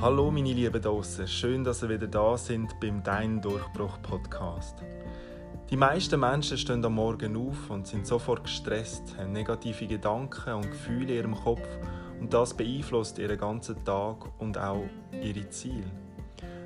Hallo meine lieben Dossen, schön, dass ihr wieder da sind beim Dein Durchbruch Podcast. Die meisten Menschen stehen am Morgen auf und sind sofort gestresst, haben negative Gedanken und Gefühle in ihrem Kopf und das beeinflusst ihren ganzen Tag und auch ihre Ziele.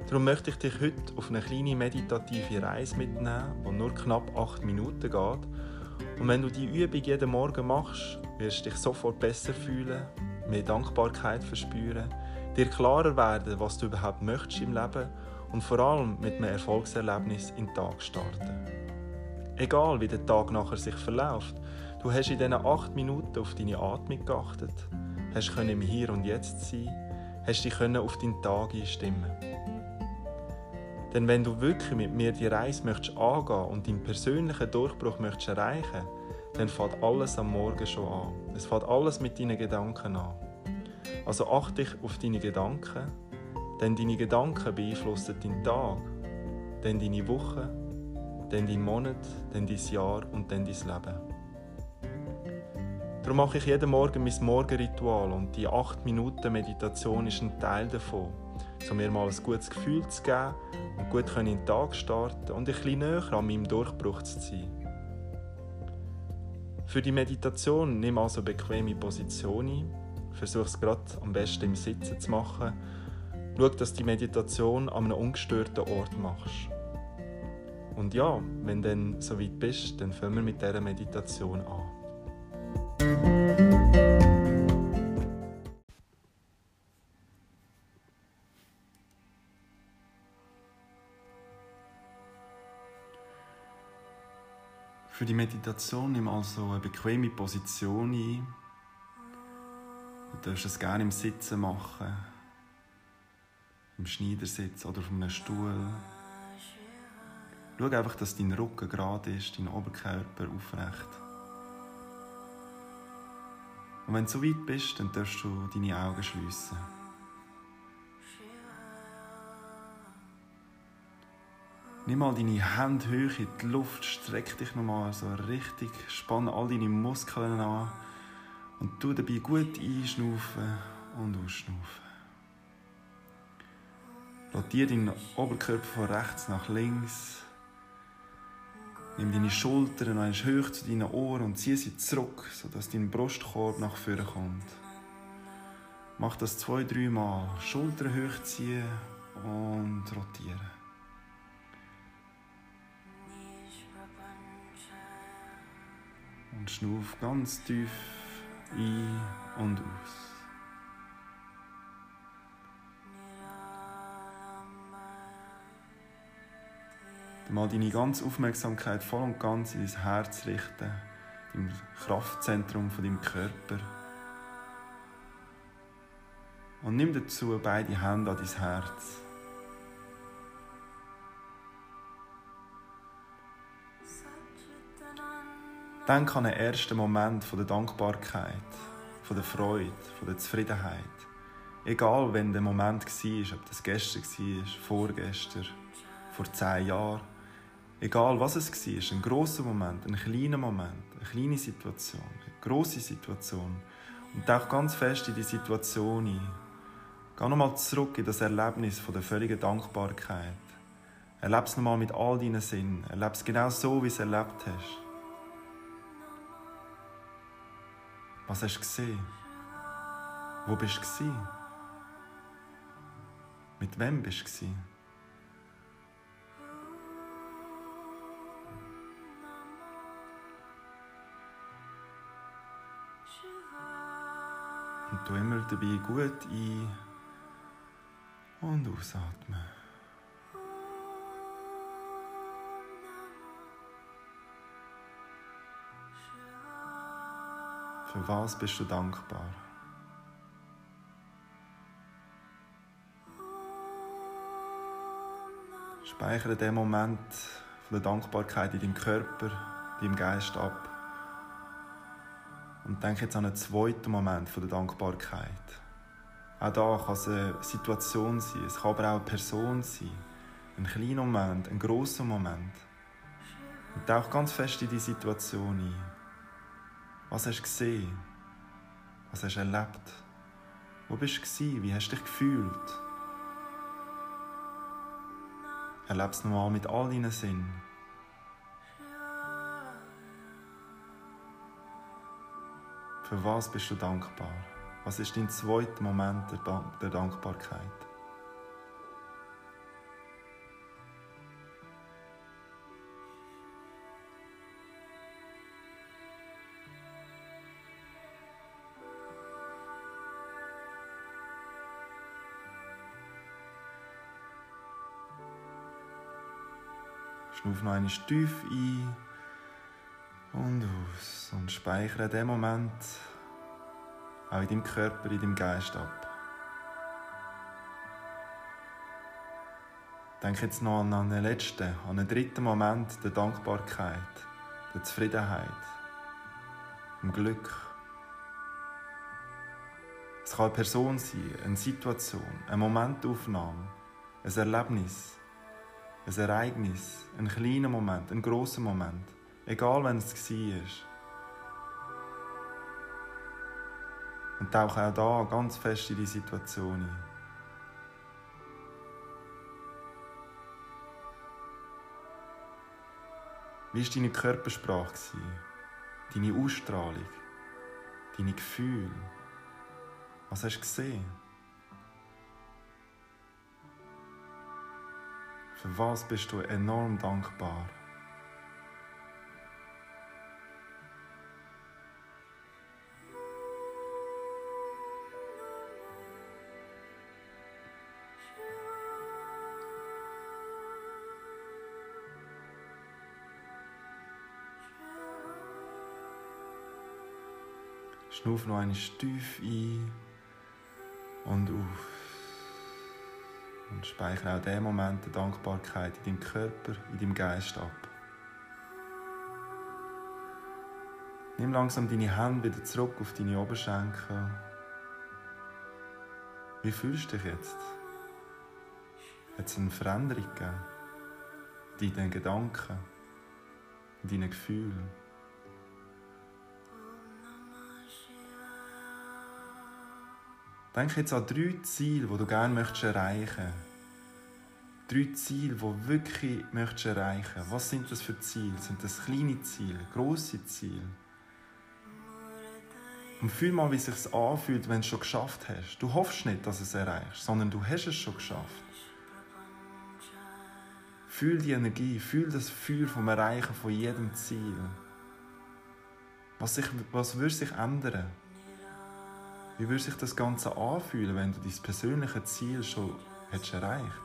Darum möchte ich dich heute auf eine kleine meditative Reise mitnehmen, die nur knapp 8 Minuten geht. Und wenn du die Übung jeden Morgen machst, wirst du dich sofort besser fühlen, mehr Dankbarkeit verspüren dir klarer werden, was du überhaupt möchtest im Leben und vor allem mit einem Erfolgserlebnis in den Tag starten. Egal wie der Tag nachher sich verläuft, du hast in diesen acht Minuten auf deine Atmung geachtet, hast im Hier und Jetzt sein, hast dich auf deinen Tag einstimmen. Denn wenn du wirklich mit mir die Reise möchtest angehen und deinen persönlichen Durchbruch möchtest erreichen, dann fängt alles am Morgen schon an. Es fängt alles mit deinen Gedanken an. Also achte dich auf deine Gedanken, denn deine Gedanken beeinflussen deinen Tag, dann deine Woche, dann deinen Monat, dann dein Jahr und dann dein Leben. Darum mache ich jeden Morgen mein Morgenritual und die 8 Minuten Meditation ist ein Teil davon, um mir mal ein gutes Gefühl zu geben und gut in den Tag starten und ein bisschen näher an meinem Durchbruch zu sein. Für die Meditation nimm also bequeme Position ein Versuch es gerade am besten im Sitzen zu machen. Schau, dass du die Meditation an einem ungestörten Ort machst. Und ja, wenn du dann so weit bist, dann fangen wir mit dieser Meditation an. Für die Meditation nimm also eine bequeme Position ein Du darfst es gerne im Sitzen machen, im Schneidersitz oder auf einem Stuhl. Schau einfach, dass dein Rücken gerade ist, dein Oberkörper aufrecht. Und wenn du so weit bist, dann darfst du deine Augen schließen. Nimm mal deine Hände hoch in die Luft, streck dich nochmal so richtig, spann all deine Muskeln an und tu dabei gut einschnaufen und ausschnaufen. Rotiere deinen Oberkörper von rechts nach links. Nimm deine Schultern noch hoch zu deinen Ohren und ziehe sie zurück, sodass dein Brustkorb nach vorne kommt. Mach das zwei, drei Mal. Schultern hochziehen und rotieren. Und schnauf ganz tief ein und aus. Mal deine ganze Aufmerksamkeit voll und ganz in dein Herz richten, im Kraftzentrum von deinem Körper. Und nimm dazu beide Hände an dein Herz. Denk an den ersten Moment der Dankbarkeit, der Freude, der Zufriedenheit. Egal, wenn der Moment war, ob das gestern war, vorgestern, vor zehn Jahren. Egal, was es war, ein großer Moment, ein kleiner Moment, eine kleine Situation, eine große Situation. Und tauch ganz fest in die Situation ein. Geh nochmal zurück in das Erlebnis der völligen Dankbarkeit. Erlebe es nochmal mit all deinen Sinnen. Erlebe es genau so, wie es erlebt hast. Was hast du gesehen? Wo bist du? Mit wem bist du? Und du immer dabei gut ein- und ausatmen. Für was bist du dankbar? Speichere den Moment von der Dankbarkeit in deinem Körper, in deinem Geist ab. Und denke jetzt an einen zweiten Moment von der Dankbarkeit. Auch da kann es eine Situation sein, es kann aber auch eine Person sein. Ein kleiner Moment, ein großer Moment. Und tauch ganz fest in die Situation ein. Was hast du gesehen? Was hast du erlebt? Wo bist du? Gewesen? Wie hast du dich gefühlt? Erlebe es nochmal mit all deinen Sinnen. Für was bist du dankbar? Was ist dein zweiter Moment der, Dank der Dankbarkeit? Schnuff noch eine tief ein und aus und speichere den Moment auch in deinem Körper, in deinem Geist ab. Denk jetzt noch an einen letzten, an einen dritten Moment der Dankbarkeit, der Zufriedenheit, dem Glück. Es kann eine Person sein, eine Situation, eine Momentaufnahme, ein Erlebnis, ein Ereignis, ein kleiner Moment, ein großer Moment. Egal, wenn es war. Und tauche auch da ganz fest in die Situation ein. Wie war deine Körpersprache? Deine Ausstrahlung? Deine Gefühle? Was hast du gesehen? Für was bist du enorm dankbar? Schnuff noch eine tief ein und auf. Und speichere auch den Moment der Dankbarkeit in deinem Körper, in deinem Geist ab. Nimm langsam deine Hände wieder zurück auf deine Oberschenkel. Wie fühlst du dich jetzt? Hat es eine Veränderung gegeben? In deinen Gedanken? In deinen Gefühlen? Denk jetzt an drei Ziele, die du gerne möchtest erreichen Drei Ziele, die du wirklich möchtest erreichen Was sind das für Ziele? Sind das kleine Ziele, grosse Ziele? Und fühl mal, wie es sich anfühlt, wenn du es schon geschafft hast. Du hoffst nicht, dass du es erreichst, sondern du hast es schon geschafft. Fühl die Energie, fühl das Feuer vom Erreichen von jedem Ziel. Was, sich, was würde sich ändern? Wie würde sich das Ganze anfühlen, wenn du dein persönliche Ziel schon hättest erreicht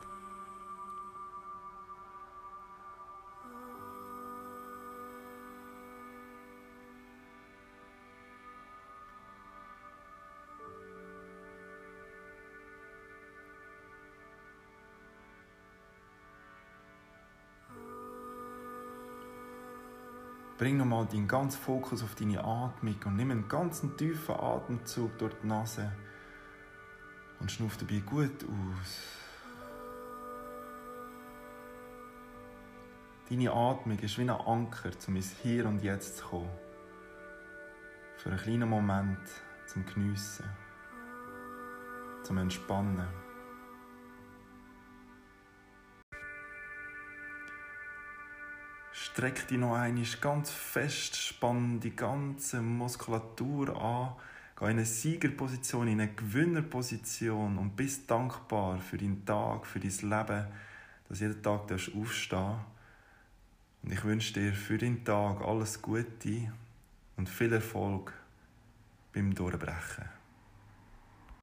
Bring nochmal deinen ganzen Fokus auf deine Atmung und nimm einen ganz tiefen Atemzug durch die Nase und schnuff dabei gut aus. Deine Atmung ist wie ein Anker, um ins Hier und Jetzt zu kommen. Für einen kleinen Moment zum Geniessen, zum Entspannen. Streck dich noch einmal ganz fest, spann die ganze Muskulatur an, geh in eine Siegerposition, in eine Gewinnerposition und bist dankbar für deinen Tag, für dein Leben, dass jeden Tag aufstehen darfst. Und ich wünsche dir für deinen Tag alles Gute und viel Erfolg beim Durchbrechen.